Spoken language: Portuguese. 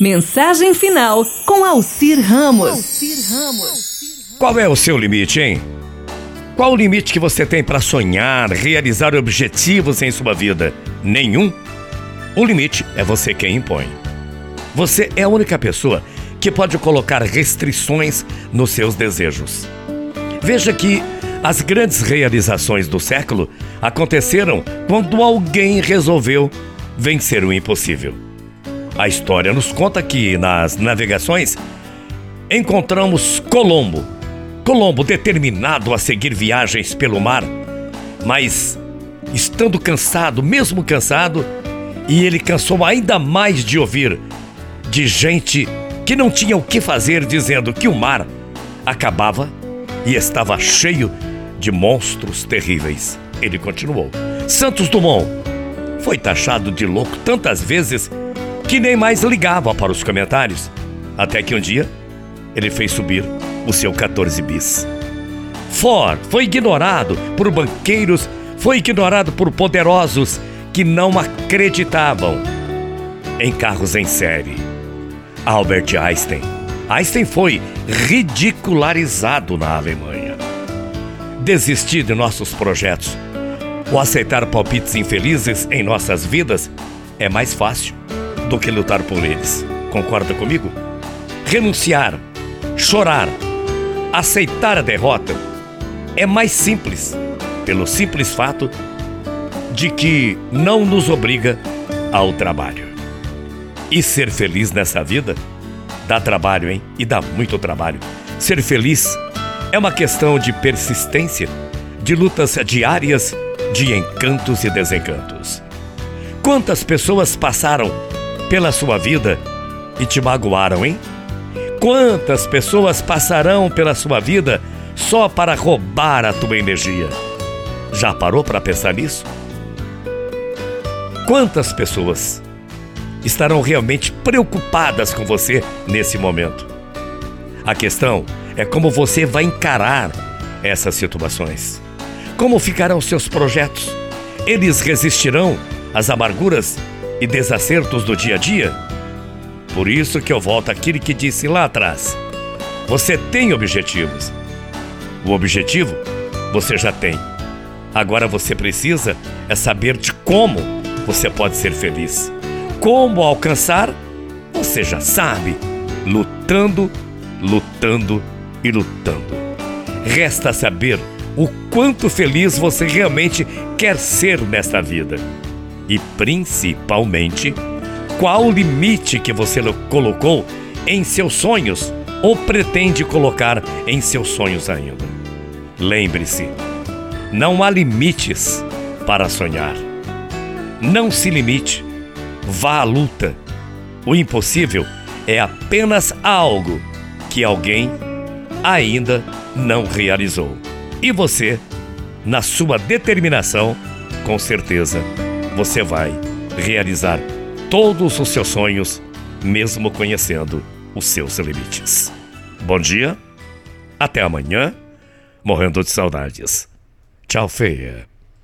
Mensagem final com Alcir Ramos. Qual é o seu limite, hein? Qual o limite que você tem para sonhar, realizar objetivos em sua vida? Nenhum? O limite é você quem impõe. Você é a única pessoa que pode colocar restrições nos seus desejos. Veja que as grandes realizações do século aconteceram quando alguém resolveu vencer o impossível. A história nos conta que nas navegações encontramos Colombo. Colombo determinado a seguir viagens pelo mar, mas estando cansado, mesmo cansado, e ele cansou ainda mais de ouvir de gente que não tinha o que fazer, dizendo que o mar acabava e estava cheio de monstros terríveis. Ele continuou. Santos Dumont foi taxado de louco tantas vezes que nem mais ligava para os comentários. Até que um dia ele fez subir o seu 14 bis. Ford foi ignorado por banqueiros, foi ignorado por poderosos que não acreditavam em carros em série. Albert Einstein. Einstein foi ridicularizado na Alemanha. Desistir de nossos projetos ou aceitar palpites infelizes em nossas vidas é mais fácil do que lutar por eles. Concorda comigo? Renunciar, chorar, aceitar a derrota é mais simples, pelo simples fato de que não nos obriga ao trabalho. E ser feliz nessa vida dá trabalho, hein? E dá muito trabalho. Ser feliz é uma questão de persistência, de lutas diárias, de encantos e desencantos. Quantas pessoas passaram pela sua vida e te magoaram, hein? Quantas pessoas passarão pela sua vida só para roubar a tua energia? Já parou para pensar nisso? Quantas pessoas estarão realmente preocupadas com você nesse momento? A questão é como você vai encarar essas situações. Como ficarão seus projetos? Eles resistirão às amarguras e desacertos do dia a dia? Por isso que eu volto àquilo que disse lá atrás. Você tem objetivos. O objetivo você já tem. Agora você precisa é saber de como você pode ser feliz. Como alcançar, você já sabe, lutando, lutando e lutando. Resta saber o quanto feliz você realmente quer ser nesta vida. E principalmente, qual o limite que você colocou em seus sonhos ou pretende colocar em seus sonhos ainda. Lembre-se, não há limites para sonhar. Não se limite, vá à luta. O impossível é apenas algo que alguém ainda não realizou. E você, na sua determinação, com certeza, você vai realizar todos os seus sonhos, mesmo conhecendo os seus limites. Bom dia, até amanhã, morrendo de saudades. Tchau, feia.